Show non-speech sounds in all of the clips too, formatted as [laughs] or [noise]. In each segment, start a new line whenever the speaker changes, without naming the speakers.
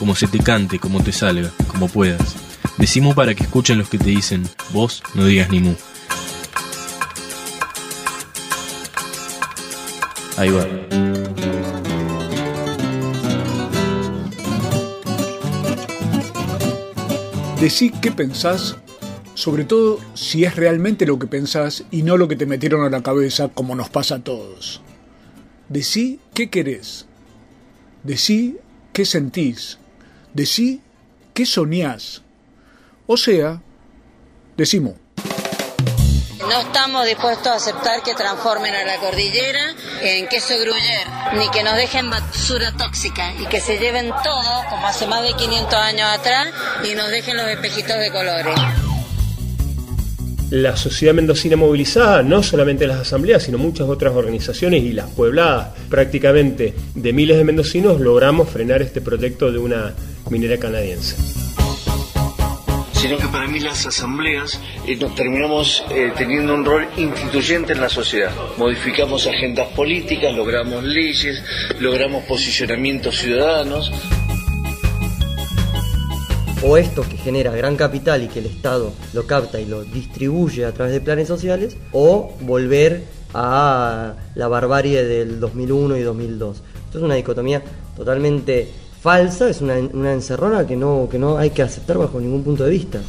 como se te cante, como te salga, como puedas. Decimu para que escuchen los que te dicen, vos no digas ni mu. Ahí va.
Decí qué pensás, sobre todo si es realmente lo que pensás y no lo que te metieron a la cabeza como nos pasa a todos. Decí qué querés. Decí qué sentís. Decí qué soñás. O sea, decimos.
No estamos dispuestos a aceptar que transformen a la cordillera en queso gruyer, ni que nos dejen basura tóxica y que se lleven todo, como hace más de 500 años atrás, y nos dejen los espejitos de colores.
La sociedad mendocina movilizada, no solamente las asambleas, sino muchas otras organizaciones y las puebladas prácticamente de miles de mendocinos, logramos frenar este proyecto de una minera canadiense
sino que para mí las asambleas eh, nos terminamos eh, teniendo un rol instituyente en la sociedad. Modificamos agendas políticas, logramos leyes, logramos posicionamientos ciudadanos.
O esto que genera gran capital y que el Estado lo capta y lo distribuye a través de planes sociales, o volver a la barbarie del 2001 y 2002. Esto es una dicotomía totalmente falsa, es una, encerrona que no, que no hay que aceptar bajo ningún punto de vista.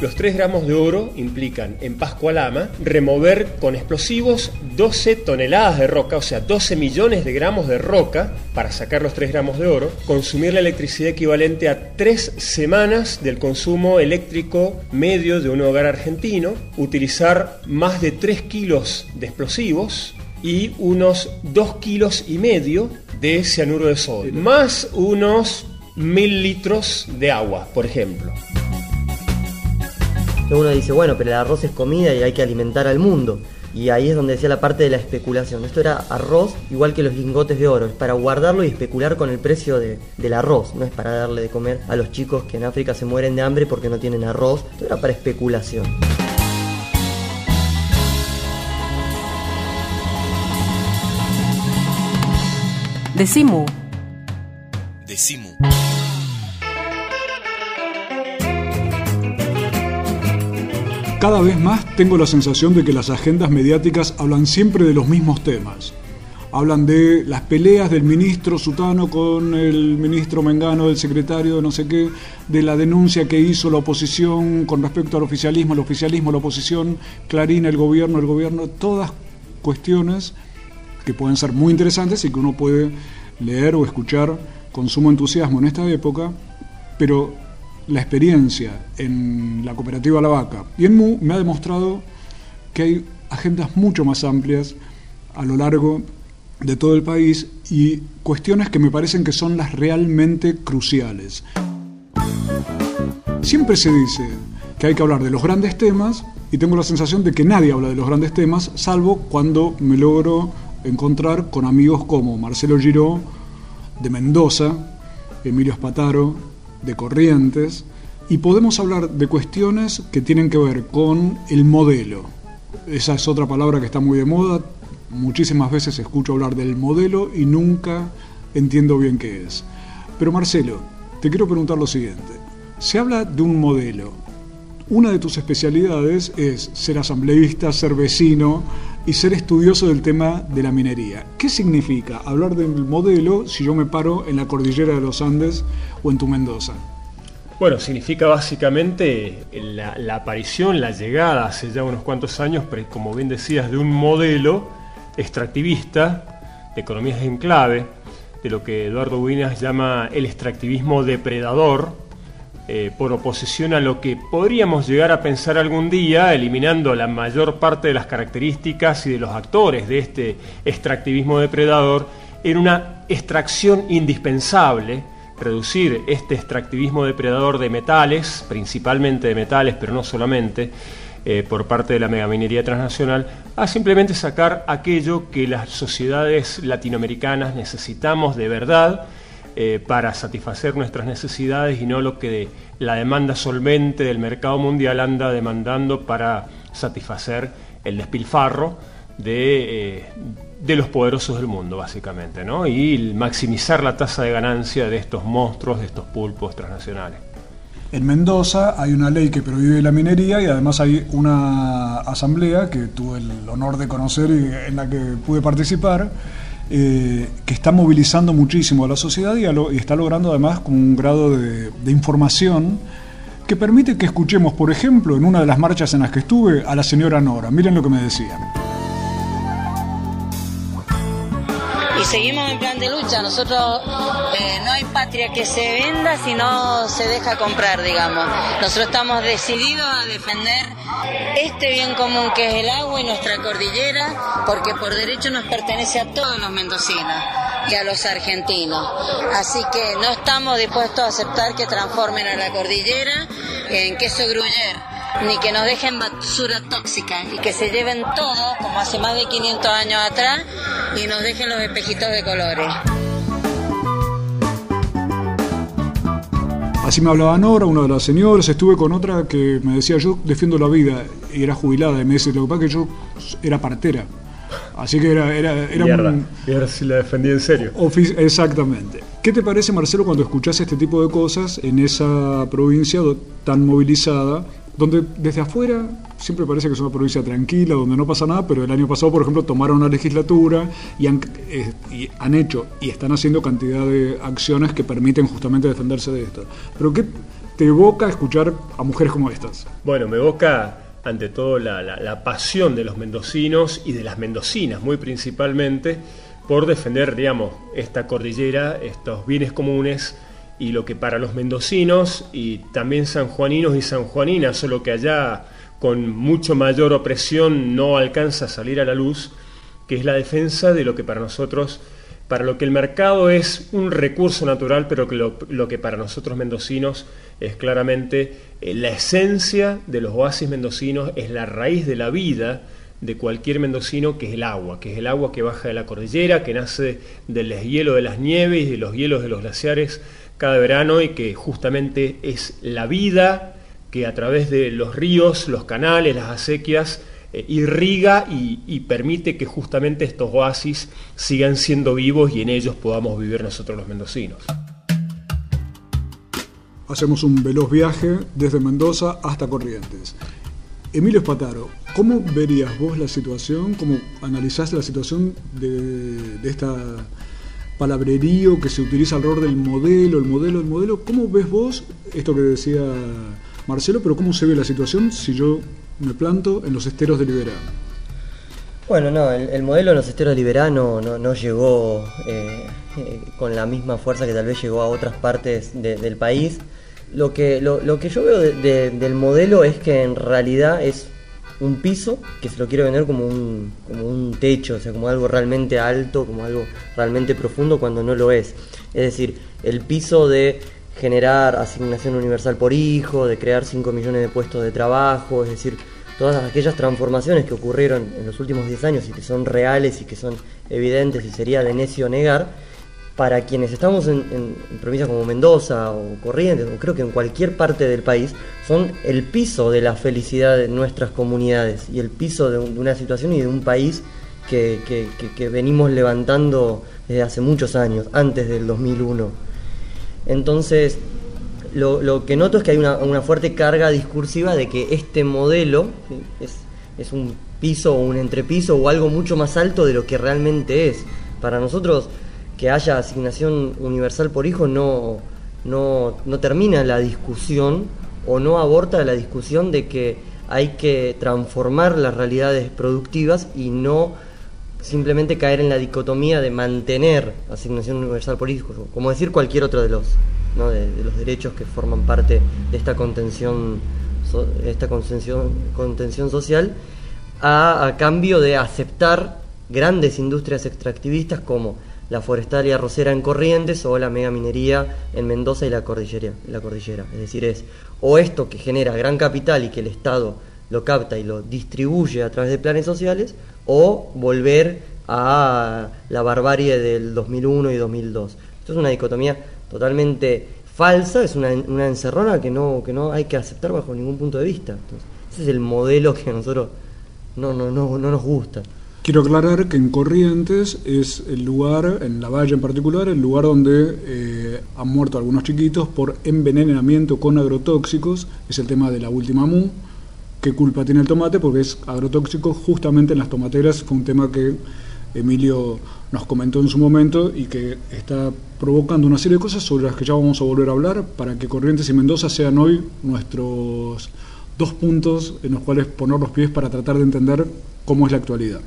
Los 3 gramos de oro implican en Pascualama remover con explosivos 12 toneladas de roca, o sea, 12 millones de gramos de roca para sacar los 3 gramos de oro, consumir la electricidad equivalente a 3 semanas del consumo eléctrico medio de un hogar argentino, utilizar más de 3 kilos de explosivos y unos 2 kilos y medio de cianuro de sodio, más unos mil litros de agua, por ejemplo.
Uno dice, bueno, pero el arroz es comida y hay que alimentar al mundo. Y ahí es donde decía la parte de la especulación. Esto era arroz igual que los lingotes de oro. Es para guardarlo y especular con el precio del arroz. No es para darle de comer a los chicos que en África se mueren de hambre porque no tienen arroz. Esto era para especulación.
Decimu.
Decimu.
Cada vez más tengo la sensación de que las agendas mediáticas hablan siempre de los mismos temas. Hablan de las peleas del ministro Sutano con el ministro Mengano, del secretario de no sé qué, de la denuncia que hizo la oposición con respecto al oficialismo, el oficialismo, la oposición, Clarín, el gobierno, el gobierno, todas cuestiones que pueden ser muy interesantes y que uno puede leer o escuchar con sumo entusiasmo en esta época, pero la experiencia en la cooperativa La Vaca y en MU me ha demostrado que hay agendas mucho más amplias a lo largo de todo el país y cuestiones que me parecen que son las realmente cruciales. Siempre se dice que hay que hablar de los grandes temas y tengo la sensación de que nadie habla de los grandes temas, salvo cuando me logro encontrar con amigos como Marcelo Giró, de Mendoza, Emilio Espataro, de Corrientes, y podemos hablar de cuestiones que tienen que ver con el modelo. Esa es otra palabra que está muy de moda. Muchísimas veces escucho hablar del modelo y nunca entiendo bien qué es. Pero Marcelo, te quiero preguntar lo siguiente. Se habla de un modelo. Una de tus especialidades es ser asambleísta, ser vecino y ser estudioso del tema de la minería. ¿Qué significa hablar del modelo si yo me paro en la cordillera de los Andes o en tu Mendoza?
Bueno, significa básicamente la, aparición, la llegada hace ya unos cuantos años, como bien decías, de un modelo extractivista de economías en clave, de lo que Eduardo Buinas llama el extractivismo depredador, eh, por oposición a lo que podríamos llegar a pensar algún día, eliminando la mayor parte de las características y de los actores de este extractivismo depredador, en una extracción indispensable, reducir este extractivismo depredador de metales, principalmente de metales, pero no solamente, eh, por parte de la megaminería transnacional, a simplemente sacar aquello que las sociedades latinoamericanas necesitamos de verdad eh, para satisfacer nuestras necesidades y no lo que la demanda solvente del mercado mundial anda demandando para satisfacer el despilfarro de, eh, de los poderosos del mundo, básicamente, ¿no? y maximizar la tasa de ganancia de estos monstruos, de estos pulpos transnacionales.
En Mendoza hay una ley que prohíbe la minería y además hay una asamblea que tuve el honor de conocer y en la que pude participar, eh, que está movilizando muchísimo a la sociedad y, está logrando además con un grado de, de información que permite que escuchemos, por ejemplo, en una de las marchas en las que estuve, a la señora Nora. Miren lo que me
seguimos en plan de lucha. Nosotros eh, no hay patria que se venda si no se deja comprar, digamos. Nosotros estamos decididos a defender este bien común que es el agua y nuestra cordillera, porque por derecho nos pertenece a todos los mendocinos y a los argentinos. Así que no estamos dispuestos a aceptar que transformen a la cordillera en queso gruyer ni que nos dejen basura tóxica y que se lleven todo, como hace más de 500 años atrás, y nos dejen los espejitos de colores.
Así me hablaba Nora, una de las señoras, estuve con otra que me decía yo defiendo la vida y era jubilada y me dice, lo que pasa que yo era partera. Así que era, era, era
un... Y ahora sí la defendí en serio.
Exactamente. ¿Qué te parece, Marcelo, cuando escuchas este tipo de cosas en esa provincia tan movilizada donde desde afuera siempre parece que es una provincia tranquila, donde no pasa nada, pero el año pasado, por ejemplo, tomaron una legislatura y han, eh, y han hecho y están haciendo cantidad de acciones que permiten justamente defenderse de esto. Pero ¿qué te evoca escuchar a mujeres como estas?
Bueno, me evoca ante todo la, la pasión de los mendocinos y de las mendocinas, muy principalmente, por defender, digamos, esta cordillera, estos bienes comunes y lo que para los mendocinos y también sanjuaninos y sanjuaninas, solo que allá con mucho mayor opresión no alcanza a salir a la luz, que es la defensa de lo que para nosotros, para lo que el mercado es un recurso natural, pero que lo, que para nosotros mendocinos es claramente eh, la esencia de los oasis mendocinos, es la raíz de la vida de cualquier mendocino, que es el agua, que es el agua que baja de la cordillera, que nace del deshielo de las nieves y de los hielos de los glaciares cada verano y que justamente es la vida que a través de los ríos, los canales, las acequias, eh, irriga y, permite que justamente estos oasis sigan siendo vivos y en ellos podamos vivir nosotros los mendocinos.
Hacemos un veloz viaje desde Mendoza hasta Corrientes. Emilio Espataro, ¿cómo verías vos la situación, cómo analizás la situación de, de esta palabrerío que se utiliza alrededor del modelo, el modelo, el modelo. ¿Cómo ves vos esto que decía Marcelo, pero cómo se ve la situación si yo me planto en los esteros de Liberá?
Bueno, no, el, modelo en los esteros de Liberá no, no, llegó eh, eh, con la misma fuerza que tal vez llegó a otras partes del país. Lo que, lo, que yo veo del modelo es que en realidad es un piso que se lo quiere vender como un, como un techo, o sea, como algo realmente alto, como algo realmente profundo cuando no lo es. Es decir, el piso de generar asignación universal por hijo, de crear 5 millones de puestos de trabajo, es decir, todas aquellas transformaciones que ocurrieron en los últimos 10 años y que son reales y que son evidentes y sería de necio negar, para quienes estamos en, provincias como Mendoza o Corrientes, o creo que en cualquier parte del país, son el piso de la felicidad de nuestras comunidades y el piso de, una situación y de un país que, venimos levantando desde hace muchos años, antes del 2001. Entonces, lo, que noto es que hay una, fuerte carga discursiva de que este modelo es, es un piso o un entrepiso o algo mucho más alto de lo que realmente es. Para nosotros, que haya asignación universal por hijo no, no, no termina la discusión o no aborta la discusión de que hay que transformar las realidades productivas y no simplemente caer en la dicotomía de mantener asignación universal por hijo, como decir cualquier otro de los, de, los derechos que forman parte de esta contención, esta contención, social, a cambio de aceptar grandes industrias extractivistas como la forestalia rosera en Corrientes o la megaminería en Mendoza y la cordillera, la cordillera. Es decir, es o esto que genera gran capital y que el Estado lo capta y lo distribuye a través de planes sociales, o volver a la barbarie del 2001 y 2002. Esto es una dicotomía totalmente falsa, es una, encerrona que no, que no hay que aceptar bajo ningún punto de vista. ese es el modelo que a nosotros no, no, no, no nos gusta.
Quiero aclarar que en Corrientes es el lugar, en la valla en particular, el lugar donde eh, han muerto algunos chiquitos por envenenamiento con agrotóxicos. Es el tema de la última MU. ¿Qué culpa tiene el tomate? Porque es agrotóxico justamente en las tomateras. Fue un tema que Emilio nos comentó en su momento y que está provocando una serie de cosas sobre las que ya vamos a volver a hablar para que Corrientes y Mendoza sean hoy nuestros dos puntos en los cuales poner los pies para tratar de entender cómo es la actualidad.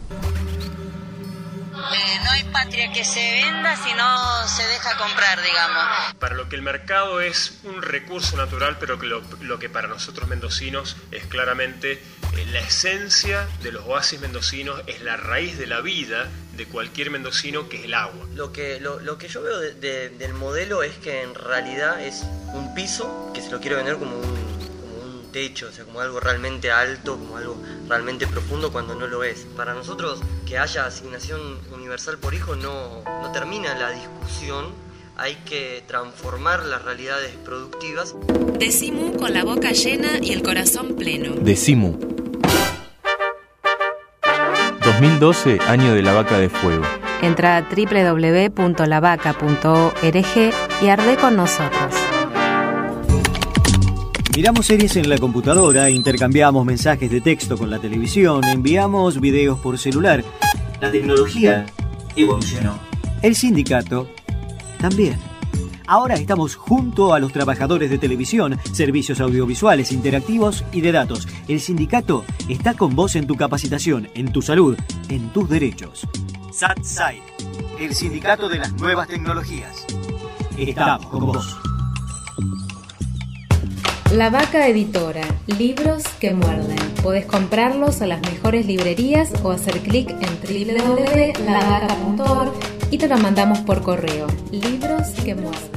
Eh, no hay patria que se venda si no se deja comprar, digamos.
Para lo que el mercado es un recurso natural, pero que lo, lo que para nosotros mendocinos es claramente eh, la esencia de los oasis mendocinos, es la raíz de la vida de cualquier mendocino, que es el agua.
Lo que, lo, lo que yo veo de- de- del modelo es que en realidad es un piso que se lo quiere vender como como un techo, o sea, como algo realmente alto, como algo realmente profundo cuando no lo es. Para nosotros que haya asignación universal por hijo no, no termina la discusión, hay que transformar las realidades productivas
Decimu con la boca llena y el corazón pleno.
Decimu. 2012, año de la vaca de fuego.
Entra a www.lavaca.org y arde con nosotros.
Miramos series en la computadora, intercambiamos mensajes de texto con la televisión, enviamos videos por celular. La tecnología evolucionó. El sindicato también. Ahora estamos junto a los trabajadores de televisión, servicios audiovisuales, interactivos y de datos. El sindicato está con vos en tu capacitación, en tu salud, en tus derechos. SATSAI, el sindicato de las nuevas tecnologías. Estamos con vos.
La Vaca Editora, libros que muerden. Podés comprarlos a las mejores librerías o hacer clic en www.lavaca.org y te lo mandamos por correo. Libros que muerden.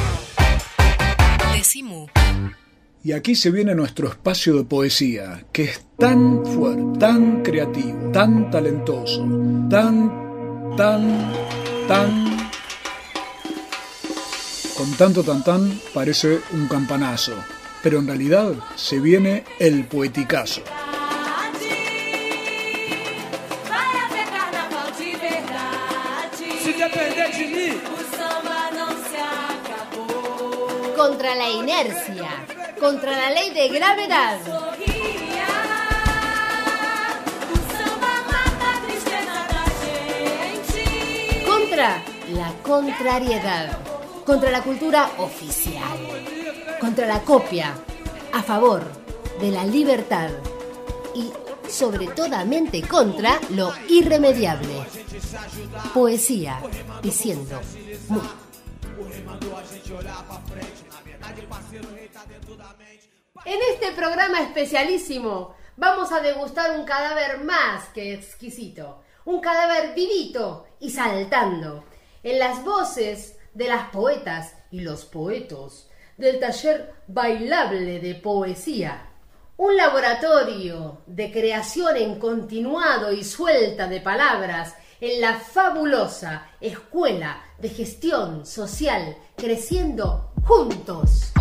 Y aquí se viene nuestro espacio de poesía, que es tan fuerte, tan creativo, tan talentoso, tan, tan, tan... Con tanto tan tan parece un campanazo, pero en realidad se viene el poeticazo.
Inercia, contra la ley de gravedad. Contra la contrariedad, contra la cultura oficial, contra la copia, a favor de la libertad y sobre toda mente contra lo irremediable. Poesía diciendo. En este programa especialísimo vamos a degustar un cadáver más que exquisito, un cadáver vivito y saltando, en las voces de las poetas y los poetos del taller bailable de poesía, un laboratorio de creación en continuado y suelta de palabras en la fabulosa Escuela de Gestión Social Creciendo Juntos.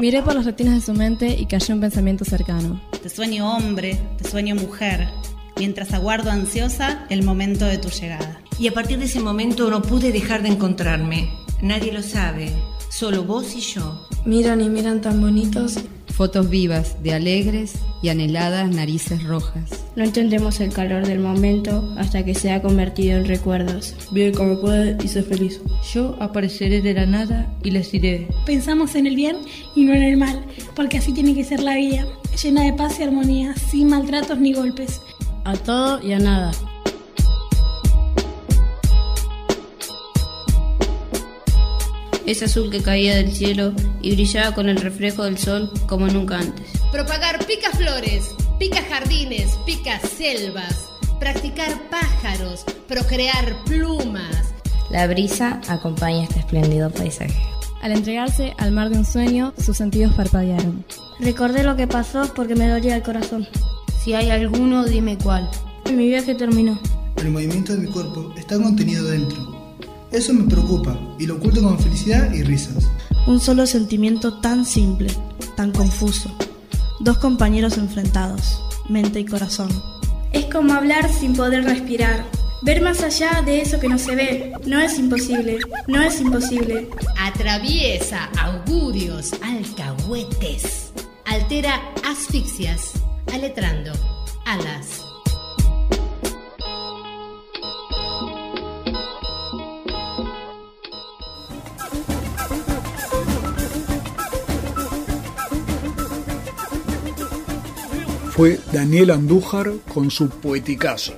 Miré por las retinas de su mente y cayó un pensamiento cercano.
Te sueño hombre, te sueño mujer, mientras aguardo ansiosa el momento de tu llegada.
Y a partir de ese momento no pude dejar de encontrarme. Nadie lo sabe, solo vos y yo.
Miran y miran tan bonitos
fotos vivas de alegres y anheladas narices rojas.
No entendemos el calor del momento hasta que se ha convertido en recuerdos.
Vive como puede y sé feliz.
Yo apareceré de la nada y les diré.
Pensamos en el bien y no en el mal, porque así tiene que ser la vida, llena de paz y armonía, sin maltratos ni golpes.
A todo y a nada.
Es azul que caía del cielo y brillaba con el reflejo del sol como nunca antes.
Propagar pica flores, pica jardines, pica selvas, practicar pájaros, procrear plumas.
La brisa acompaña este espléndido paisaje.
Al entregarse al mar de un sueño, sus sentidos parpadearon.
Recordé lo que pasó porque me dolía el corazón.
Si hay alguno, dime cuál.
Mi viaje terminó.
El movimiento de mi cuerpo está contenido dentro. Eso me preocupa y lo oculto con felicidad y risas.
Un solo sentimiento tan simple, tan confuso. Dos compañeros enfrentados, mente y corazón.
Es como hablar sin poder respirar. Ver más allá de eso que no se ve. No es imposible, no es imposible.
Atraviesa augurios, alcahuetes. Altera asfixias, aletrando alas.
Fue Daniel Andújar con su poeticazo.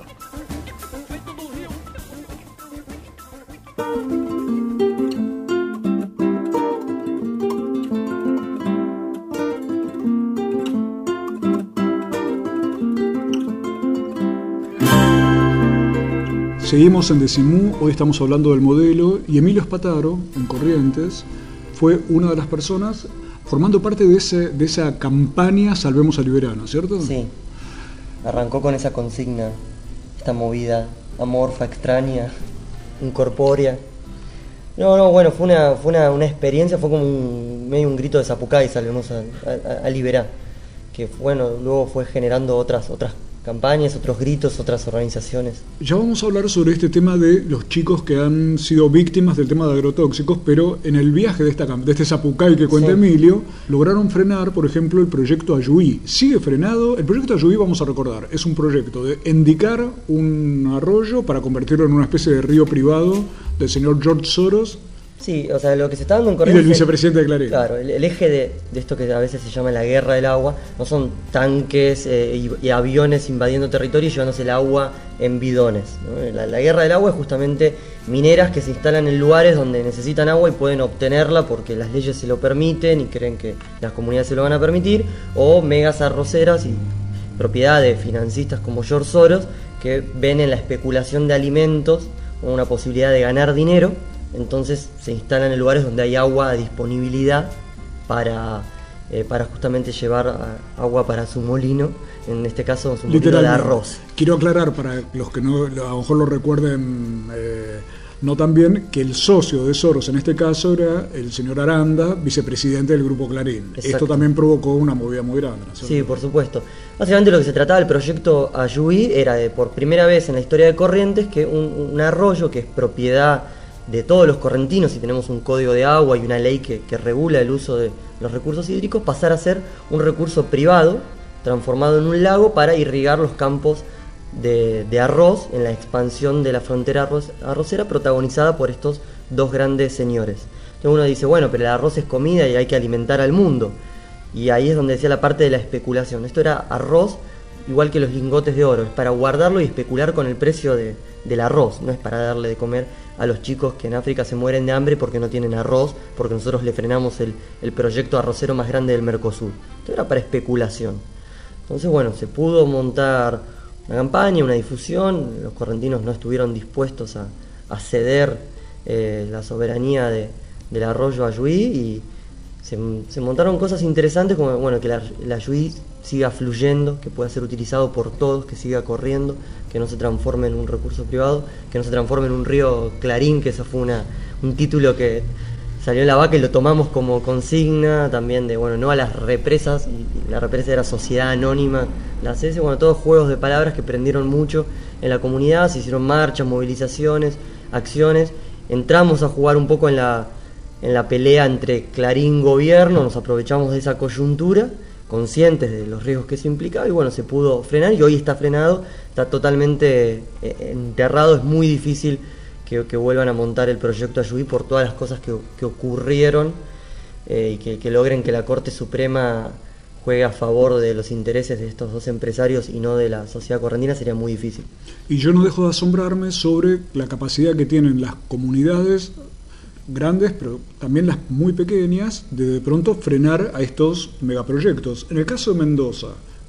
Seguimos en Decimú, hoy estamos hablando del modelo y Emilio Espataro, en Corrientes, fue una de las personas formando parte de, ese, de esa campaña Salvemos a Liberano, ¿cierto?
Sí. Arrancó con esa consigna, esta movida amorfa, extraña, incorpórea. No, no, bueno, fue una, fue una, una experiencia, fue como un, medio un grito de Zapucay, Salvemos a, a, a Liberar, que bueno, luego fue generando otras, otras campañas, otros gritos, otras organizaciones.
Ya vamos a hablar sobre este tema de los chicos que han sido víctimas del tema de agrotóxicos, pero en el viaje de, esta, de este Zapucay que cuenta Emilio, lograron frenar, por ejemplo, el proyecto Ayuí. Sigue frenado. El proyecto Ayuí, vamos a recordar, es un proyecto de indicar un arroyo para convertirlo en una especie de río privado del señor George Soros
Sí, o sea, lo que se está dando en
Corrientes... Y del vicepresidente de Clarín.
Claro, el, el eje de, de, esto que a veces se llama la guerra del agua, no son tanques eh, y, y, aviones invadiendo territorio y llevándose el agua en bidones. ¿no? La, la, guerra del agua es justamente mineras que se instalan en lugares donde necesitan agua y pueden obtenerla porque las leyes se lo permiten y creen que las comunidades se lo van a permitir, o megas arroceras y propiedad de financistas como George Soros que ven en la especulación de alimentos una posibilidad de ganar dinero entonces se instalan en lugares donde hay agua a disponibilidad para, eh, para justamente llevar a, agua para su molino, en este caso su molino de arroz.
Quiero aclarar para los que no, a lo mejor lo recuerden eh, no tan bien, que el socio de Soros en este caso era el señor Aranda, vicepresidente del Grupo Clarín. Exacto. Esto también provocó una movida muy grande. ¿no?
Sí, por supuesto. Básicamente lo que se trataba del proyecto Ayuí era de por primera vez en la historia de Corrientes que un, un arroyo que es propiedad de todos los correntinos, si tenemos un código de agua y una ley que, que, regula el uso de los recursos hídricos, pasar a ser un recurso privado, transformado en un lago para irrigar los campos de, de arroz en la expansión de la frontera arroz, arrocera protagonizada por estos dos grandes señores. Entonces uno dice, bueno, pero el arroz es comida y hay que alimentar al mundo. Y ahí es donde decía la parte de la especulación. Esto era arroz igual que los lingotes de oro, es para guardarlo y especular con el precio de, del arroz, no es para darle de comer a los chicos que en África se mueren de hambre porque no tienen arroz, porque nosotros le frenamos el, el proyecto arrocero más grande del Mercosur. Esto era para especulación. Entonces, bueno, se pudo montar una campaña, una difusión, los correntinos no estuvieron dispuestos a, a ceder eh, la soberanía de, del arroyo Ayuí y se, se, montaron cosas interesantes como bueno, que la, la Ayuí siga fluyendo, que pueda ser utilizado por todos, que siga corriendo, que no se transforme en un recurso privado, que no se transforme en un río Clarín, que eso fue una, un título que salió en la vaca y lo tomamos como consigna también de, bueno, no a las represas, y la represa era Sociedad Anónima, la CS, bueno, todos juegos de palabras que prendieron mucho en la comunidad, se hicieron marchas, movilizaciones, acciones, entramos a jugar un poco en la, en la pelea entre Clarín gobierno, nos aprovechamos de esa coyuntura conscientes de los riesgos que eso implicaba y bueno, se pudo frenar y hoy está frenado, está totalmente eh, enterrado, es muy difícil que, vuelvan a montar el proyecto Ayuí por todas las cosas que, ocurrieron eh, y que, logren que la Corte Suprema juegue a favor de los intereses de estos dos empresarios y no de la sociedad correntina sería muy difícil.
Y yo no dejo de asombrarme sobre la capacidad que tienen las comunidades grandes, pero también las muy pequeñas, de de pronto frenar a estos megaproyectos. En el caso de Mendoza,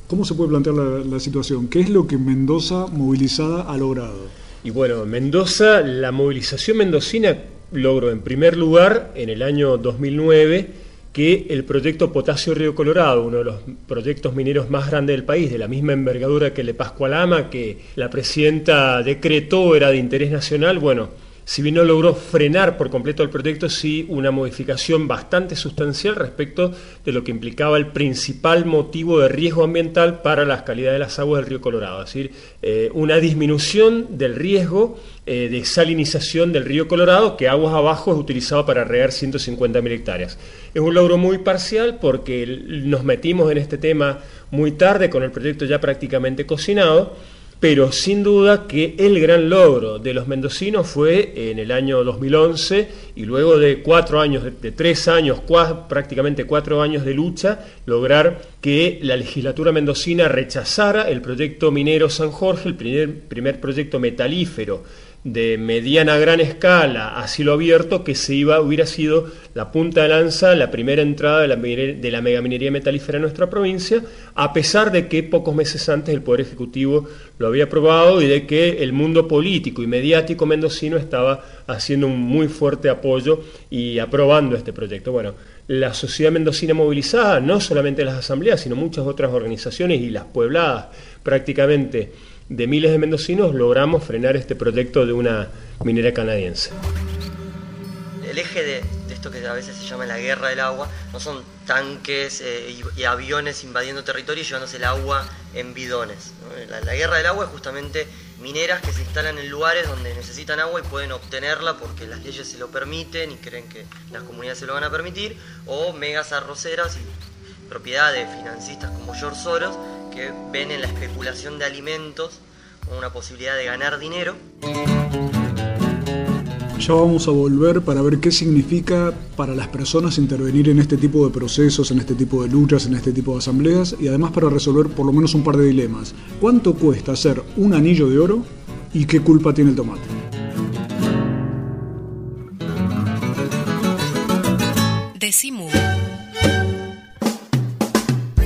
¿cómo se puede plantear la, situación? ¿Qué es lo que Mendoza movilizada ha logrado?
Y bueno, Mendoza, la movilización mendocina logró en primer lugar en el año 2009 que el proyecto Potasio Río Colorado, uno de los proyectos mineros más grandes del país, de la misma envergadura que el de Pascualama, que la presidenta decretó era de interés nacional, bueno, si bien no logró frenar por completo el proyecto, sí una modificación bastante sustancial respecto de lo que implicaba el principal motivo de riesgo ambiental para la calidad de las aguas del río Colorado, es decir, eh, una disminución del riesgo eh, de salinización del río Colorado, que aguas abajo es utilizado para regar 150.000 hectáreas. Es un logro muy parcial porque nos metimos en este tema muy tarde con el proyecto ya prácticamente cocinado pero sin duda que el gran logro de los mendocinos fue en el año 2011 y luego de cuatro años, de, tres años, prácticamente cuatro años de lucha, lograr que la legislatura mendocina rechazara el proyecto minero San Jorge, el primer, primer proyecto metalífero de mediana gran escala a cielo abierto que se iba, hubiera sido la punta de lanza, la primera entrada de la, de la megaminería metalífera en nuestra provincia, a pesar de que pocos meses antes el Poder Ejecutivo lo había aprobado y de que el mundo político y mediático mendocino estaba haciendo un muy fuerte apoyo y aprobando este proyecto. Bueno, la sociedad mendocina movilizada, no solamente las asambleas, sino muchas otras organizaciones y las puebladas prácticamente de miles de mendocinos logramos frenar este proyecto de una minera canadiense.
El eje de, esto que a veces se llama la guerra del agua no son tanques eh, y, aviones invadiendo territorio y llevándose el agua en bidones. La, guerra del agua es justamente mineras que se instalan en lugares donde necesitan agua y pueden obtenerla porque las leyes se lo permiten y creen que las comunidades se lo van a permitir, o megas arroceras y propiedades financistas como George Soros que ven en la especulación de alimentos una posibilidad de ganar dinero.
Ya vamos a volver para ver qué significa para las personas intervenir en este tipo de procesos, en este tipo de luchas, en este tipo de asambleas y además para resolver por lo menos un par de dilemas. ¿Cuánto cuesta hacer un anillo de oro y qué culpa tiene el tomate?
Decimu.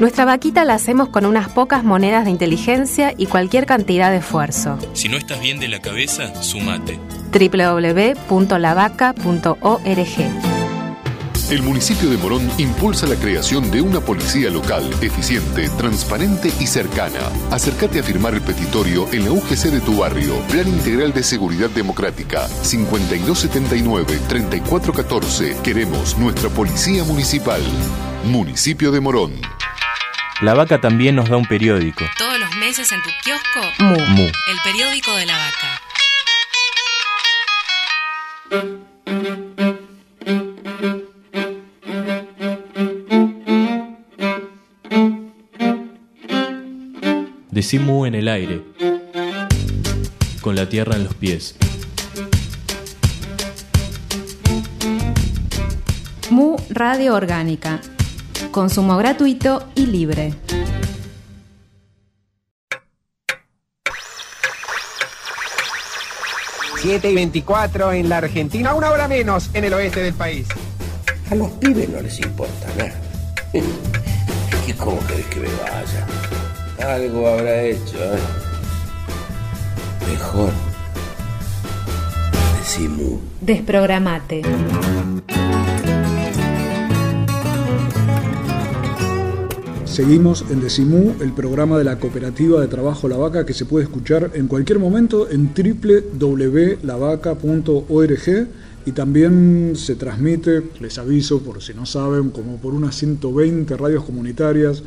nuestra vaquita la hacemos con unas pocas monedas de inteligencia y cualquier cantidad de esfuerzo.
Si no estás bien de la cabeza, sumate.
www.lavaca.org
el municipio de Morón impulsa la creación de una policía local, eficiente, transparente y cercana. Acércate a firmar el petitorio en la UGC de tu barrio. Plan Integral de Seguridad Democrática 5279-3414. Queremos nuestra policía municipal. Municipio de Morón.
La vaca también nos da un periódico.
Todos los meses en tu kiosco,
Mu. Mu.
El periódico de la vaca.
Decí en el aire, con la tierra en los pies.
Mu Radio Orgánica Consumo gratuito y libre.
Siete y 24 en la Argentina, una hora menos en el oeste del país.
A los pibes no les importa nada. [laughs] ¿Y cómo querés que me vaya? Algo habrá hecho, ¿eh? Mejor. Decimos.
Desprogramate.
Seguimos en Decimú, el programa de la Cooperativa de Trabajo La Vaca que se puede escuchar en cualquier momento en www.lavaca.org y también se transmite, les aviso por si no saben, como por unas 120 radios comunitarias.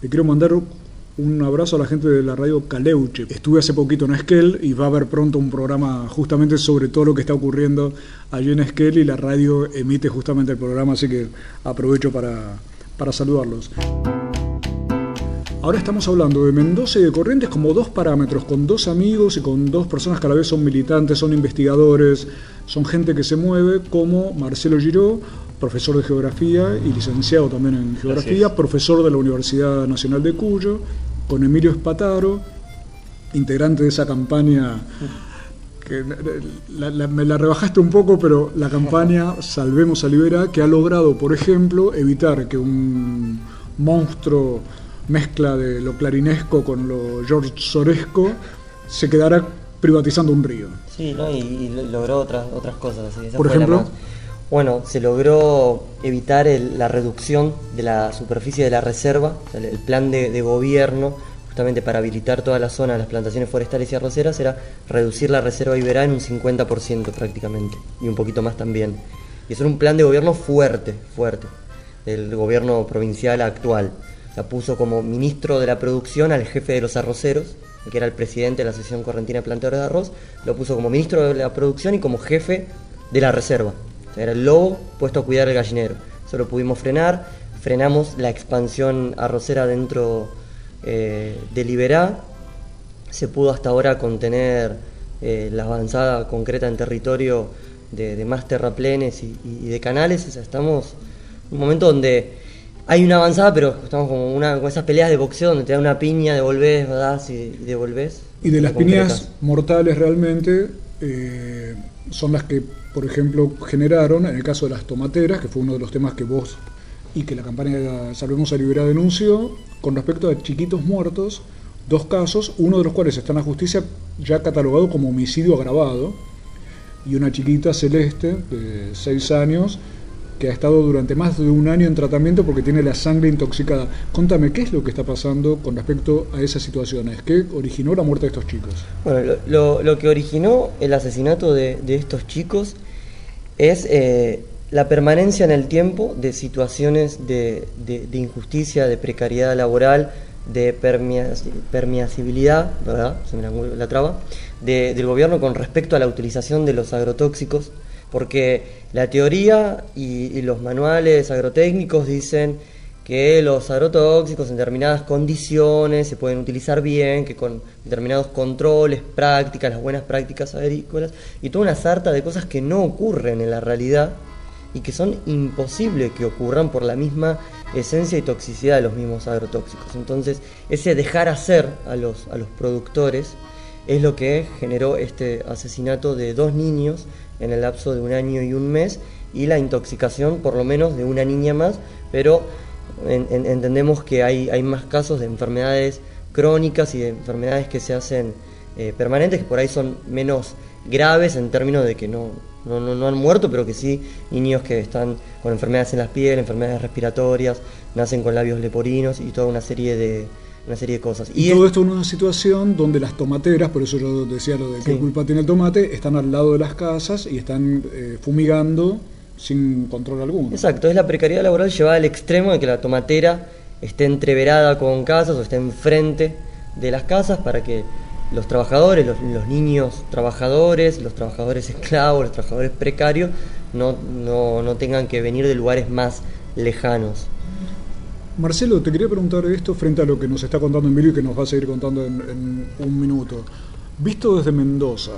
Le quiero mandar un abrazo a la gente de la radio Caleuche. Estuve hace poquito en Esquel y va a haber pronto un programa justamente sobre todo lo que está ocurriendo allí en Esquel y la radio emite justamente el programa, así que aprovecho para, para saludarlos. Ahora estamos hablando de Mendoza y de Corrientes como dos parámetros, con dos amigos y con dos personas que a la vez son militantes, son investigadores, son gente que se mueve, como Marcelo Giró, profesor de geografía y licenciado también en geografía, profesor de la Universidad Nacional de Cuyo, con Emilio Espataro, integrante de esa campaña que me la rebajaste un poco, pero la campaña [laughs] Salvemos a Libera, que ha logrado, por ejemplo, evitar que un monstruo mezcla de lo clarinesco con lo George Soresco se quedara privatizando un río.
Sí, ¿no? y, logró otras, otras cosas.
Por ejemplo.
Bueno, se logró evitar la reducción de la superficie de la reserva, el, plan de, gobierno justamente para habilitar toda la zona de las plantaciones forestales y arroceras era reducir la reserva iberá en un 50% prácticamente, y un poquito más también. Y eso era un plan de gobierno fuerte, fuerte, del gobierno provincial actual. La puso como ministro de la producción al jefe de los arroceros, que era el presidente de la Asociación Correntina de Plantadores de Arroz, lo puso como ministro de la producción y como jefe de la reserva. Era el lobo puesto a cuidar el gallinero. Eso lo pudimos frenar. Frenamos la expansión arrocera dentro eh, de Liberá. Se pudo hasta ahora contener eh, la avanzada concreta en territorio de, más terraplenes y, de canales. O sea, estamos en un momento donde hay una avanzada, pero estamos como una, con esas peleas de boxeo donde te da una piña, devolvés, ¿verdad? y devolvés.
Y de las piñas mortales realmente eh, son las que por ejemplo, generaron, en el caso de las tomateras, que fue uno de los temas que vos y que la campaña de Salvemos a Liberar denunció, con respecto a chiquitos muertos, dos casos, uno de los cuales está en la justicia ya catalogado como homicidio agravado, y una chiquita celeste de seis años que ha estado durante más de un año en tratamiento porque tiene la sangre intoxicada. Contame, ¿qué es lo que está pasando con respecto a esas situaciones? ¿Qué originó la muerte de estos chicos?
Bueno, lo, que originó el asesinato de, estos chicos es eh, la permanencia en el tiempo de situaciones de, injusticia, de precariedad laboral, de permeabilidad, ¿verdad? Se me la, traba, del gobierno con respecto a la utilización de los agrotóxicos porque la teoría y, los manuales agrotécnicos dicen que los agrotóxicos en determinadas condiciones se pueden utilizar bien, que con determinados controles, prácticas, las buenas prácticas agrícolas, y toda una sarta de cosas que no ocurren en la realidad y que son imposibles que ocurran por la misma esencia y toxicidad de los mismos agrotóxicos. Entonces, ese dejar hacer a los, a los productores es lo que generó este asesinato de dos niños en el lapso de un año y un mes y la intoxicación por lo menos de una niña más, pero entendemos que hay, hay más casos de enfermedades crónicas y de enfermedades que se hacen eh, permanentes, que por ahí son menos graves en términos de que no, no, no, han muerto, pero que sí niños que están con enfermedades en las pieles, enfermedades respiratorias, nacen con labios leporinos y toda una serie de, una serie de cosas.
Y, todo esto en una situación donde las tomateras, por eso yo decía lo de qué culpa tiene el tomate, están al lado de las casas y están eh, fumigando sin control alguno.
Exacto, es la precariedad laboral llevada al extremo de que la tomatera esté entreverada con casas o esté enfrente de las casas para que los trabajadores, los, niños trabajadores, los trabajadores esclavos, los trabajadores precarios, no, no, no tengan que venir de lugares más lejanos.
Marcelo, te quería preguntar esto frente a lo que nos está contando Emilio y que nos va a seguir contando en, un minuto. Visto desde Mendoza,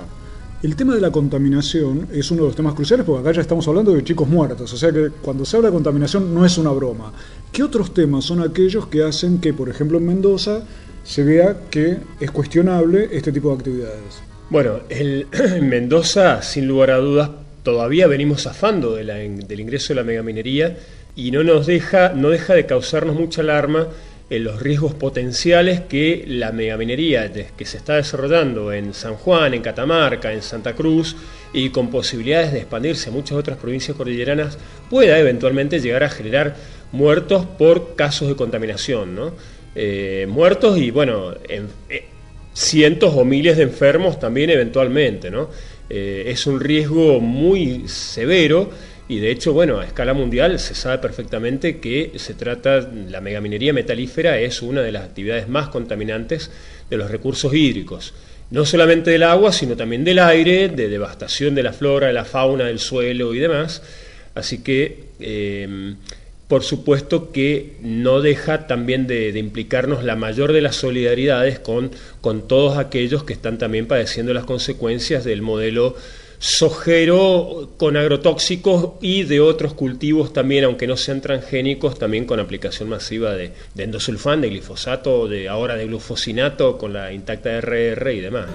el tema de la contaminación es uno de los temas cruciales porque acá ya estamos hablando de chicos muertos, o sea que cuando se habla de contaminación no es una broma. ¿Qué otros temas son aquellos que hacen que, por ejemplo, en Mendoza se vea que es cuestionable este tipo de actividades?
Bueno, [clears throat] en Mendoza, sin lugar a dudas, todavía venimos zafando del ingreso de la megaminería y no nos deja, no deja de causarnos mucha alarma en los riesgos potenciales que la megaminería que se está desarrollando en San Juan, en Catamarca, en Santa Cruz y con posibilidades de expandirse a muchas otras provincias cordilleranas pueda eventualmente llegar a generar muertos por casos de contaminación, ¿no? Eh, muertos y bueno, en, eh, cientos o miles de enfermos también eventualmente, ¿no? Eh, es un riesgo muy severo y de hecho, bueno, a escala mundial se sabe perfectamente que se trata, la megaminería metalífera es una de las actividades más contaminantes de los recursos hídricos. No solamente del agua, sino también del aire, de devastación de la flora, de la fauna, del suelo y demás. Así que por supuesto que no deja también de, implicarnos la mayor de las solidaridades con, con todos aquellos que están también padeciendo las consecuencias del modelo sojero con agrotóxicos y de otros cultivos también, aunque no sean transgénicos, también con aplicación masiva de, endosulfán, de glifosato, de ahora de glufosinato con la intacta RR y demás.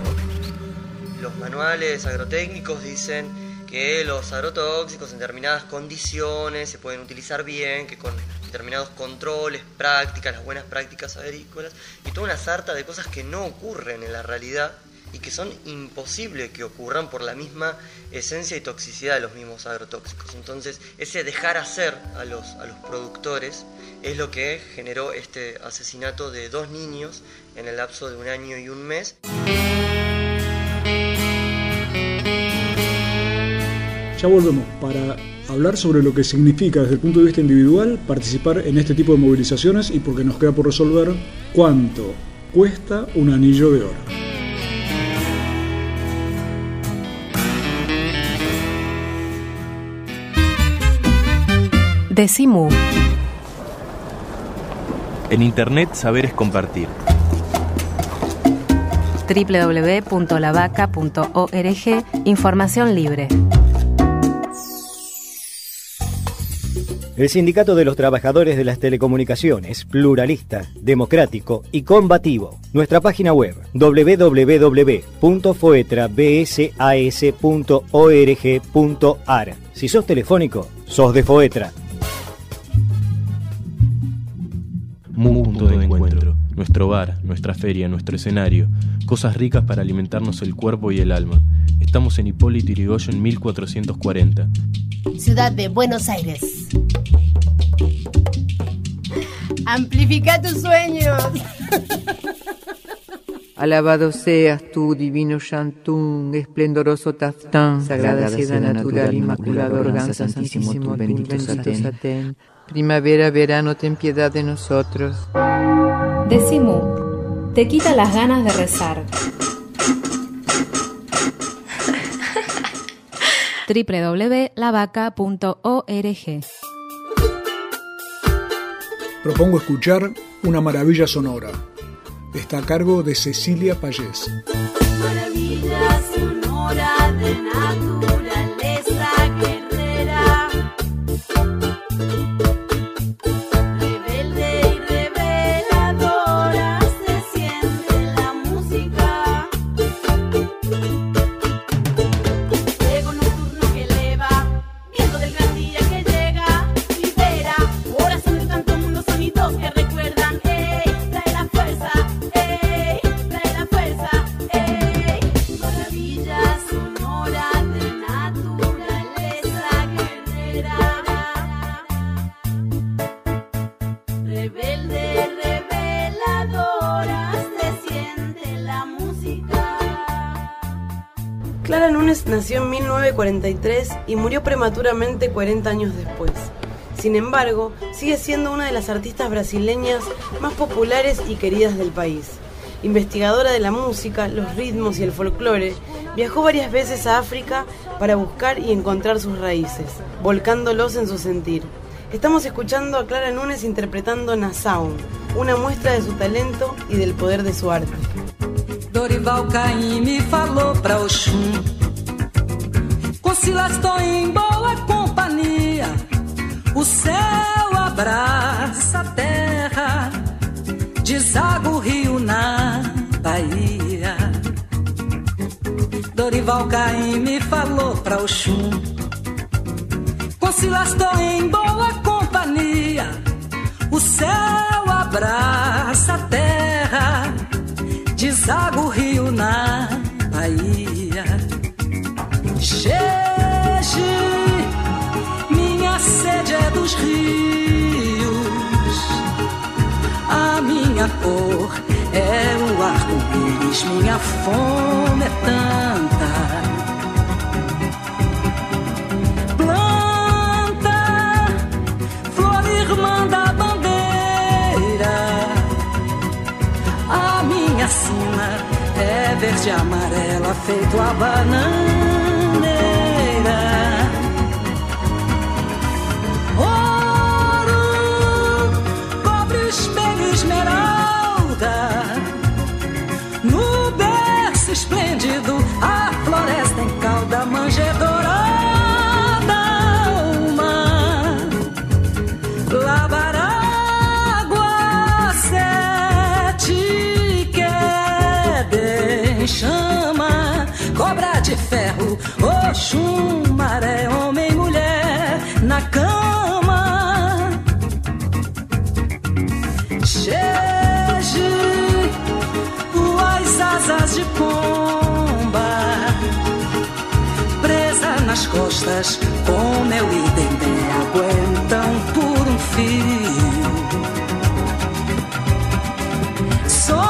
Los manuales agrotécnicos dicen que los agrotóxicos en determinadas condiciones se pueden utilizar bien, que con determinados controles, prácticas, las buenas prácticas agrícolas y toda una sarta de cosas que no ocurren en la realidad y que son imposibles que ocurran por la misma esencia y toxicidad de los mismos agrotóxicos. Entonces, ese dejar hacer a los, a los productores es lo que generó este asesinato de dos niños en el lapso de un año y un mes.
Ya volvemos para hablar sobre lo que significa desde el punto de vista individual participar en este tipo de movilizaciones y porque nos queda por resolver cuánto cuesta un anillo de oro.
Decimu.
En Internet saber es compartir
www.lavaca.org Información libre.
El Sindicato de los Trabajadores de las Telecomunicaciones, pluralista, democrático y combativo. Nuestra página web www.foetrabsas.org.ar. Si sos telefónico, sos de Foetra.
Punto de encuentro. Nuestro bar, nuestra feria, nuestro escenario. Cosas ricas para alimentarnos el cuerpo y el alma. Estamos en Hipólito Yrigoyen 1440.
Ciudad de Buenos Aires. Amplifica tus sueños. [laughs]
Alabado seas tú, divino Shantun, esplendoroso Taftán, sagrada ciudad natural, inmaculado organ santísimo, bendito Satén. Primavera, verano, ten piedad de nosotros.
Decimu, te quita las ganas de rezar. www.lavaca.org
Propongo escuchar Una maravilla sonora. Está a cargo de Cecilia Payés.
1943 y murió prematuramente 40 años después. Sin embargo, sigue siendo una de las artistas brasileñas más populares y queridas del país. Investigadora de la música, los ritmos y el folclore, viajó varias veces a África para buscar y encontrar sus raíces, volcándolos en su sentir. Estamos escuchando a Clara Nunes interpretando Nassau, una muestra de su talento y del poder de su arte.
Dorival Caim me falou pra Oxum Silas tô em boa companhia O céu abraça a terra Deságua o rio na Bahia. Dorival Caim me falou pra Oxum. Com Silas tô em boa companhia O céu abraça a terra minha fome é tanta. Planta, flor irmã da bandeira, a minha sina é verde amarela, feito a bananeira. Costas, com meu idem aguentam por um fio. Sofrem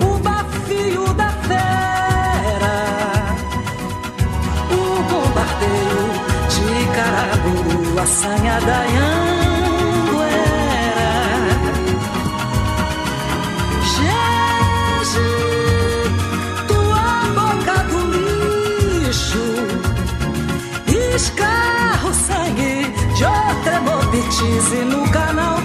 o bafio da fera, o bombardeio de Caraburu, a sanha da. X e no canal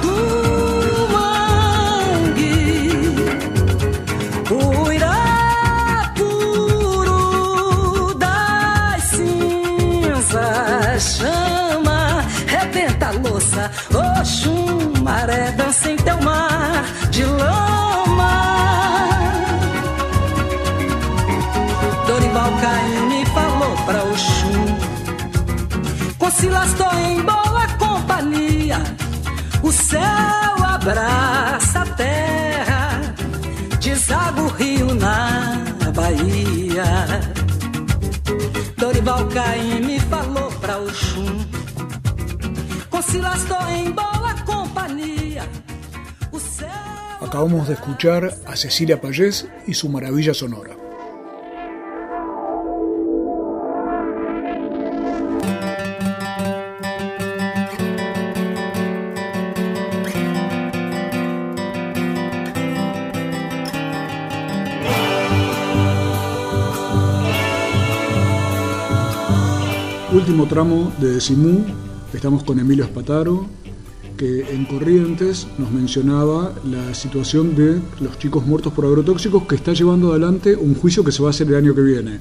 Caymmi falou pra Oxum, tô em boa companhia,
Acabamos de escuchar a Cecilia Payés y su maravilla sonora. Último tramo de Decimú, estamos con Emilio Espataro, que en Corrientes nos mencionaba la situación de los chicos muertos por agrotóxicos que está llevando adelante un juicio que se va a hacer el año que viene.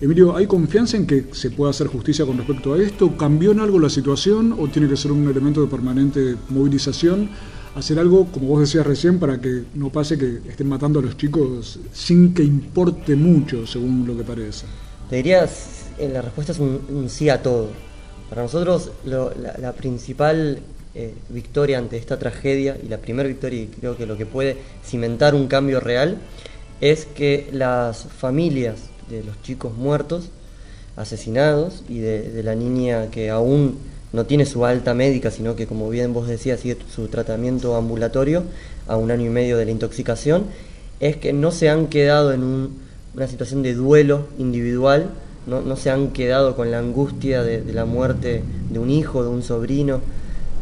Emilio, ¿hay confianza en que se pueda hacer justicia con respecto a esto? ¿Cambió en algo la situación o tiene que ser un elemento de permanente movilización? Hacer algo, como vos decías recién, para que no pase que estén matando a los chicos sin que importe mucho, según lo que parece.
Te diría, la respuesta es un, sí a todo. Para nosotros la, principal eh, victoria ante esta tragedia y la primera victoria y creo que lo que puede cimentar un cambio real es que las familias de los chicos muertos, asesinados y de, de la niña que aún no tiene su alta médica, sino que como bien vos decías, sigue su tratamiento ambulatorio a un año y medio de la intoxicación, es que no se han quedado en un- una situación de duelo individual, no, se han quedado con la angustia de, la muerte de un hijo, de un sobrino,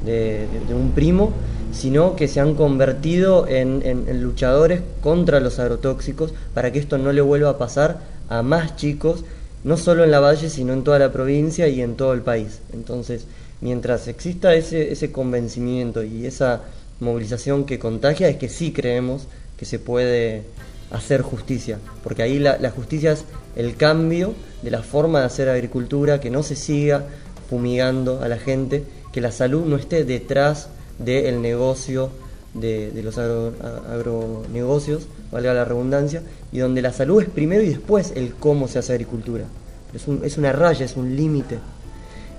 de, un primo, sino que se han convertido en luchadores contra los agrotóxicos para que esto no le vuelva a pasar a más chicos, no solo en la Valle, sino en toda la provincia y en todo el país. Entonces, mientras exista ese, ese convencimiento y esa movilización que contagia, es que sí creemos que se puede hacer justicia, porque ahí la, la justicia es el cambio de la forma de hacer agricultura, que no se siga fumigando a la gente, que la salud no esté detrás del negocio de, los agro- agronegocios, valga la redundancia, y donde la salud es primero y después el cómo se hace agricultura. Es, un- es una raya, es un límite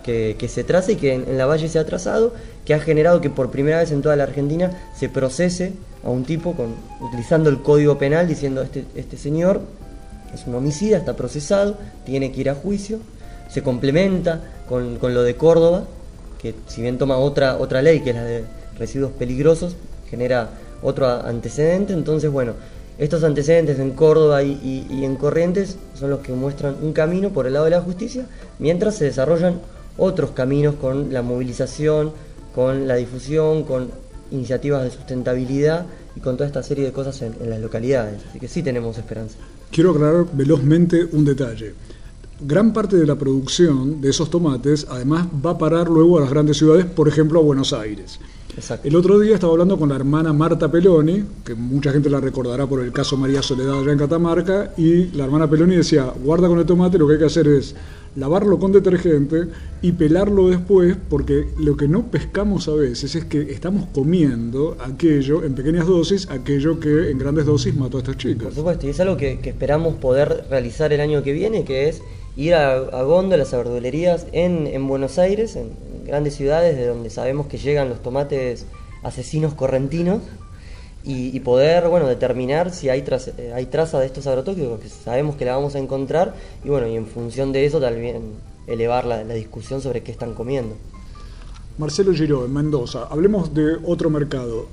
que, se traza y que en, la Valle se ha trazado, que ha generado que por primera vez en toda la Argentina se procese a un tipo con, utilizando el código penal diciendo este, este señor es un homicida, está procesado, tiene que ir a juicio, se complementa con, con lo de Córdoba, que si bien toma otra, otra ley, que es la de residuos peligrosos, genera otro antecedente. Entonces, bueno, estos antecedentes en Córdoba y en Corrientes son los que muestran un camino por el lado de la justicia, mientras se desarrollan otros caminos con la movilización, con la difusión, con iniciativas de sustentabilidad y con toda esta serie de cosas en, en las localidades. Así que sí tenemos esperanza.
Quiero aclarar velozmente un detalle. Gran parte de la producción de esos tomates además va a parar luego a las grandes ciudades, por ejemplo a Buenos Aires.
Exacto.
El otro día estaba hablando con la hermana Marta Peloni, que mucha gente la recordará por el caso María Soledad allá en Catamarca, y la hermana Peloni decía, guarda con el tomate, lo que hay que hacer es lavarlo con detergente y pelarlo después, porque lo que no pescamos a veces es que estamos comiendo aquello en pequeñas dosis, aquello que en grandes dosis mató a estas chicas.
Por supuesto, y es algo que, esperamos poder realizar el año que viene, que es ir a, a góndolas, a verdulerías en, en Buenos Aires, en grandes ciudades de donde sabemos que llegan los tomates asesinos correntinos, y, y poder bueno determinar si hay, eh, hay traza de estos agrotóxicos, que sabemos que la vamos a encontrar, y bueno, y en función de eso también elevar la, la discusión sobre qué están comiendo.
Marcelo Giró, en Mendoza, hablemos de otro mercado,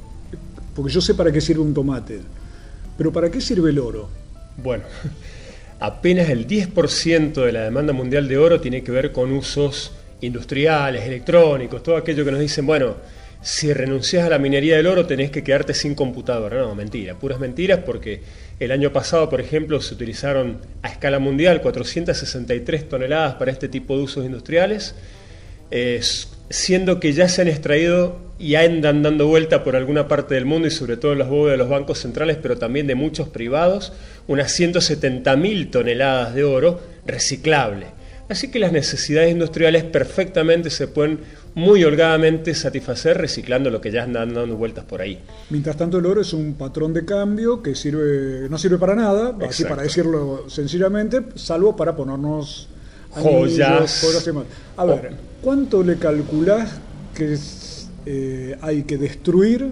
porque yo sé para qué sirve un tomate, pero ¿para qué sirve el oro?
Bueno, [laughs] apenas el 10% de la demanda mundial de oro tiene que ver con usos industriales, electrónicos, todo aquello que nos dicen, bueno, si renuncias a la minería del oro tenés que quedarte sin computadora. No, mentira, puras mentiras porque el año pasado, por ejemplo, se utilizaron a escala mundial 463 toneladas para este tipo de usos industriales, eh, siendo que ya se han extraído y andan dando vuelta por alguna parte del mundo y sobre todo en los bóvedas de los bancos centrales, pero también de muchos privados, unas 170.000 toneladas de oro reciclable. Así que las necesidades industriales perfectamente se pueden muy holgadamente satisfacer reciclando lo que ya andan dando vueltas por ahí.
Mientras tanto el oro es un patrón de cambio que sirve no sirve para nada, así para decirlo sencillamente, salvo para ponernos
Joyas.
anillos, joyas y. A ver, ¿cuánto le calculás que eh, hay que destruir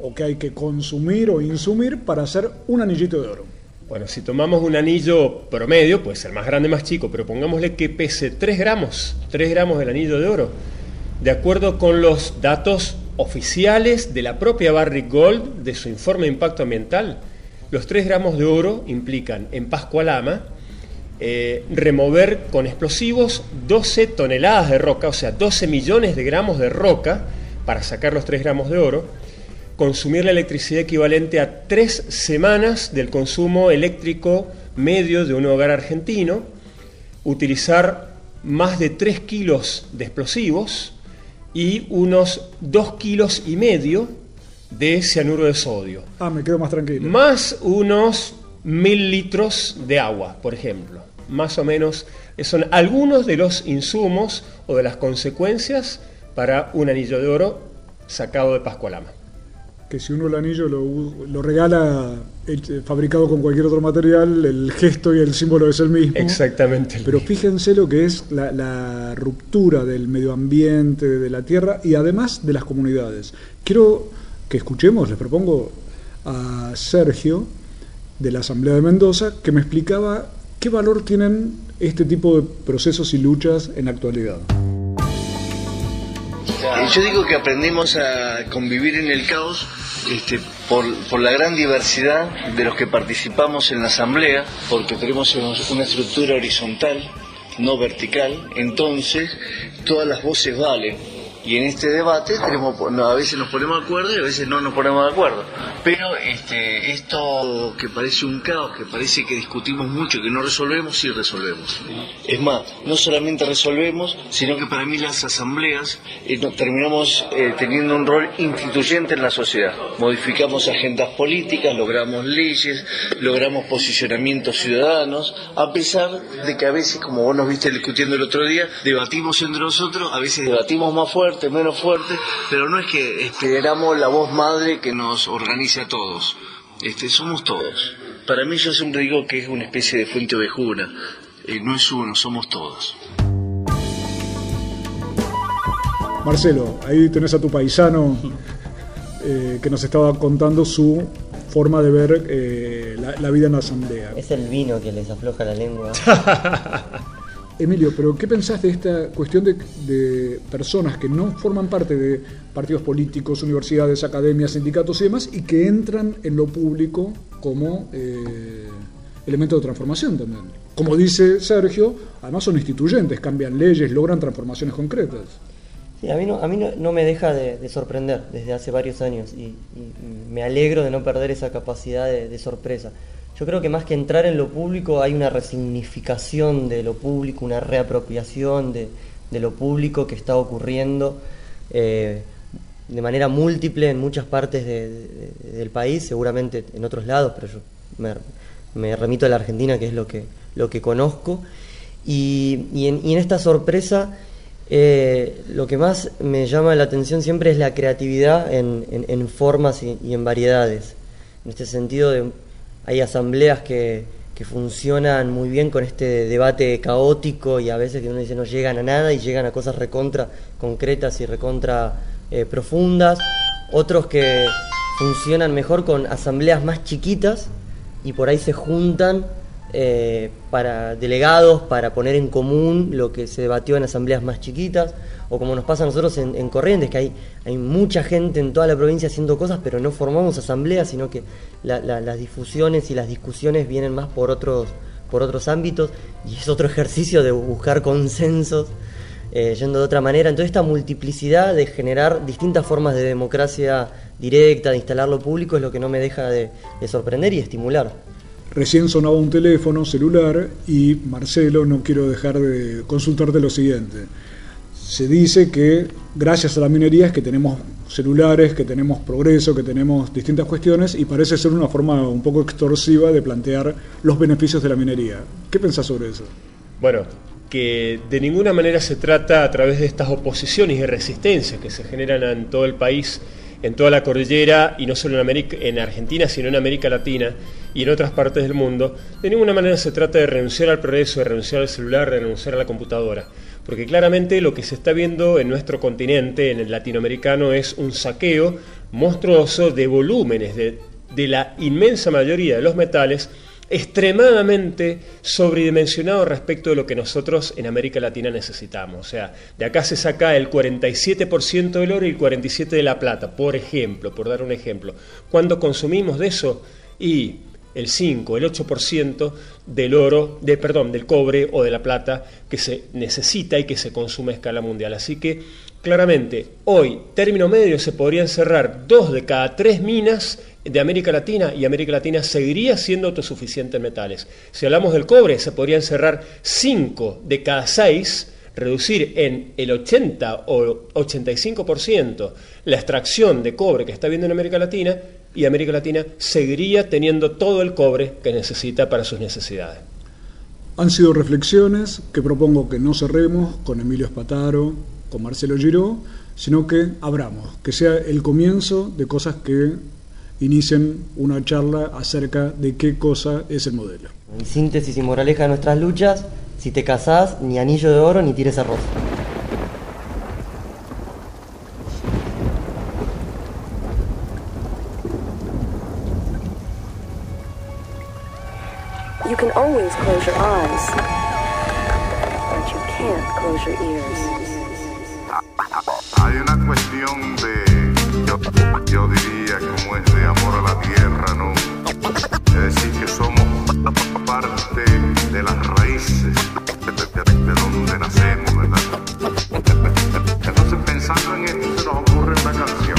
o que hay que consumir o insumir para hacer un anillito de oro?
Bueno, si tomamos un anillo promedio, puede ser más grande, más chico, pero pongámosle que pese 3 gramos, 3 gramos el anillo de oro, de acuerdo con los datos oficiales de la propia Barrick Gold, de su informe de impacto ambiental, los 3 gramos de oro implican en Pascualama eh, remover con explosivos 12 toneladas de roca, o sea, 12 millones de gramos de roca para sacar los 3 gramos de oro, consumir la electricidad equivalente a tres semanas del consumo eléctrico medio de un hogar argentino, utilizar más de 3 kilos de explosivos y unos 2 kilos y medio de cianuro de sodio,
Ah, me quedo más tranquilo.
más unos mil litros de agua, por ejemplo. Más o menos son algunos de los insumos o de las consecuencias para un anillo de oro sacado de Pascualama.
Que si uno el anillo lo, regala eh, fabricado con cualquier otro material, el gesto y el símbolo es el mismo.
Exactamente.
Pero fíjense lo que es la, la ruptura del medio ambiente, de la tierra y además de las comunidades. Quiero que escuchemos, les propongo a Sergio de la Asamblea de Mendoza que me explicaba qué valor tienen este tipo de procesos y luchas en la actualidad.
Yo digo que aprendemos a convivir en el caos este, por, por la gran diversidad de los que participamos en la asamblea, porque tenemos una estructura horizontal, no vertical, entonces todas las voces valen. Y en este debate tenemos, no, a veces nos ponemos de acuerdo y a veces no nos ponemos de acuerdo. Pero este, esto que parece un caos, que parece que discutimos mucho que no resolvemos, sí resolvemos. Es más, no solamente resolvemos, sino que para mí las asambleas eh, terminamos eh, teniendo un rol instituyente en la sociedad. Modificamos agendas políticas, logramos leyes, logramos posicionamientos ciudadanos, a pesar de que a veces, como vos nos viste discutiendo el otro día, debatimos entre nosotros, a veces debatimos más fuerte, menos fuerte, pero no es que esperamos la voz madre que nos organice a todos. Este, somos todos. Para mí yo siempre digo que es una especie de fuente ovejuna. Eh, no es uno, somos todos.
Marcelo, ahí tenés a tu paisano [laughs] eh, que nos estaba contando su forma de ver eh, la, la vida en la asamblea.
Es el vino que les afloja la lengua. [laughs]
Emilio, pero ¿qué pensás de esta cuestión de, personas que no forman parte de partidos políticos, universidades, academias, sindicatos y demás, y que entran en lo público como eh, elemento de transformación también? Como dice Sergio, además son instituyentes, cambian leyes, logran transformaciones concretas.
Sí, a mí no, me deja de, de sorprender desde hace varios años y, me alegro de no perder esa capacidad de sorpresa. Yo creo que más que entrar en lo público hay una resignificación de lo público, una reapropiación de, de lo público que está ocurriendo eh, de manera múltiple en muchas partes de- de- del país, seguramente en otros lados, pero yo me, remito a la Argentina, que es lo que, lo que conozco. Y, y en, esta sorpresa, eh, lo que más me llama la atención siempre es la creatividad en, en- en formas y, y en variedades. En este sentido, de- hay asambleas que, funcionan muy bien con este debate caótico y a veces que uno dice no llegan a nada y llegan a cosas recontra concretas y recontra eh, profundas. Otros que funcionan mejor con asambleas más chiquitas y por ahí se juntan eh, para delegados para poner en común lo que se debatió en asambleas más chiquitas, o como nos pasa a nosotros en, en Corrientes, que hay, hay mucha gente en toda la provincia haciendo cosas, pero no formamos asambleas, sino que la- la- las difusiones y las discusiones vienen más por otros, por otros ámbitos, y es otro [laughs] ejercicio de buscar consensos. eh, yendo de otra manera, entonces esta multiplicidad de generar distintas formas de democracia directa, de instalar lo público, es lo que no me deja de- de sorprender y estimular.
Recién sonaba un teléfono celular y Marcelo, no quiero dejar de consultarte lo siguiente. Se dice que gracias a la minería es que tenemos celulares, que tenemos progreso, que tenemos distintas cuestiones y parece ser una forma un poco extorsiva de plantear los beneficios de la minería. ¿Qué pensás sobre eso?
Bueno, que de ninguna manera se trata a través de estas oposiciones y resistencias que se generan en todo el país, en toda la cordillera, y no solo en, América, en Argentina, sino en América Latina y en otras partes del mundo, de ninguna manera se trata de renunciar al progreso, de renunciar al celular, de renunciar a la computadora. Porque claramente lo que se está viendo en nuestro continente, en el latinoamericano, es un saqueo monstruoso de volúmenes de, de la inmensa mayoría de los metales extremadamente sobredimensionado respecto de lo que nosotros en América Latina necesitamos. O sea, de acá se saca el 47% del oro y el 47% de la plata, por ejemplo, por dar un ejemplo. ¿Cuándo consumimos de eso? Y el 5, el 8% del oro, de, perdón, del cobre o de la plata que se necesita y que se consume a escala mundial. Así que claramente hoy, término medio, se podrían cerrar dos de cada tres minas de América Latina y América Latina seguiría siendo autosuficiente en metales. Si hablamos del cobre, se podrían cerrar cinco de cada seis reducir en el 80 o 85% la extracción de cobre que está viendo en América Latina y América Latina seguiría teniendo todo el cobre que necesita para sus necesidades.
Han sido reflexiones que propongo que no cerremos con Emilio Espataro, con Marcelo Giró, sino que abramos, que sea el comienzo de cosas que inicien una charla acerca de qué cosa es el modelo.
En síntesis y moraleja de nuestras luchas, si te casás, ni anillo de oro ni tires arroz.
You can always close your eyes, but you can't close your ears.
Hay una cuestión de, yo, yo diría como es de amor a la tierra, ¿no? Es decir, que somos parte de las raíces de, de- de donde nacemos, ¿verdad? Entonces pensando en esto se nos ocurre una canción.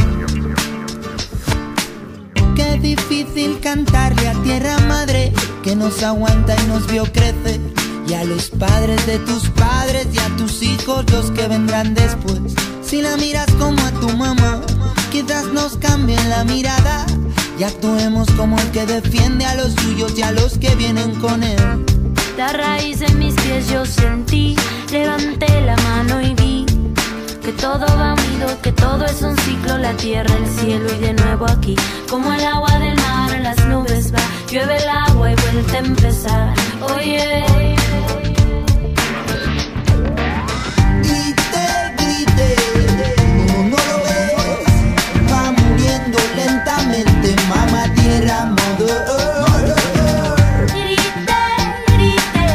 Qué difícil cantarle a tierra madre que nos aguanta y nos vio crecer. Y a los padres de tus padres y a tus hijos los que vendrán después. Si la miras como a tu mamá, quizás nos cambien la mirada. Y actuemos como el que defiende a los suyos y a los que vienen con él.
La raíz en mis pies yo sentí, levanté la mano y vi que todo va unido, que todo es un ciclo, la tierra, el cielo y de nuevo aquí, como el agua Oye, oye,
oye. Grite, no, no, no lo ves. Va muriendo lentamente, mama tierra, mudar.
Grite, grite,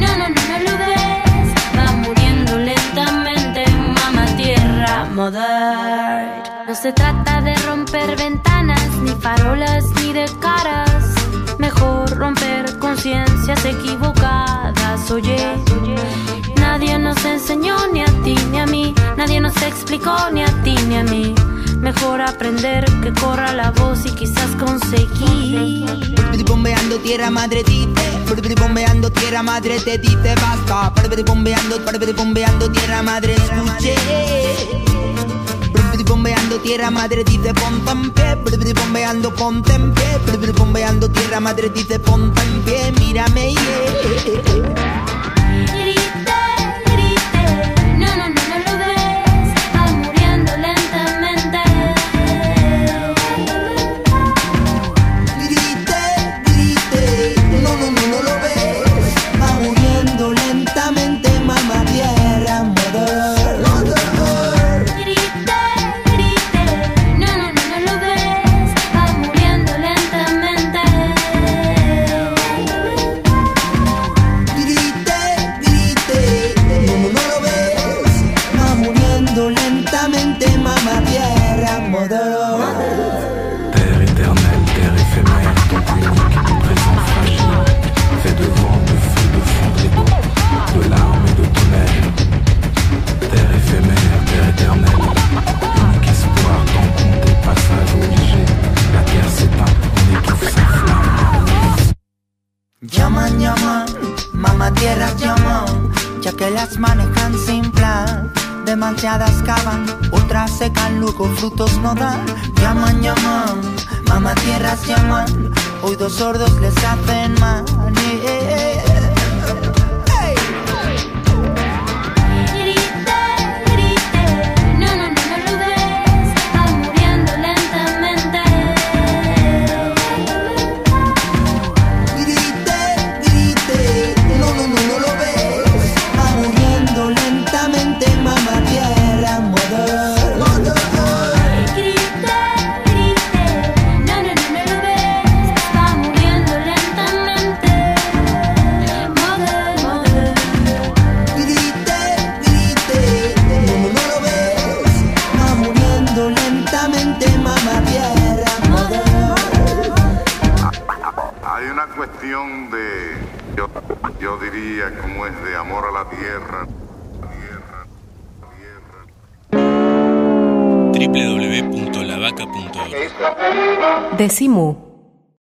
no, no, no lo ves. Va muriendo lentamente, mama tierra, mudar. No se trata de romper ventanas ni parolas. equivocadas, oye. Nadie nos enseñó ni a ti ni a mí, nadie nos explicó ni a ti ni a mí. Mejor aprender que corra la voz y quizás conseguir.
Bombeando tierra madre dite, bombeando tierra madre te dite basta, bombeando, bombeando tierra madre escuche tierra madre dice ponte en pie bombeando ponte en pie bombeando tierra madre dice ponte en pie mírame yeah. Calladas cavan, otras secan, luego frutos no dan. Llaman, llaman, mamá tierras llaman, oídos sordos les hacen mal.
Eh, eh,
eh.
décimo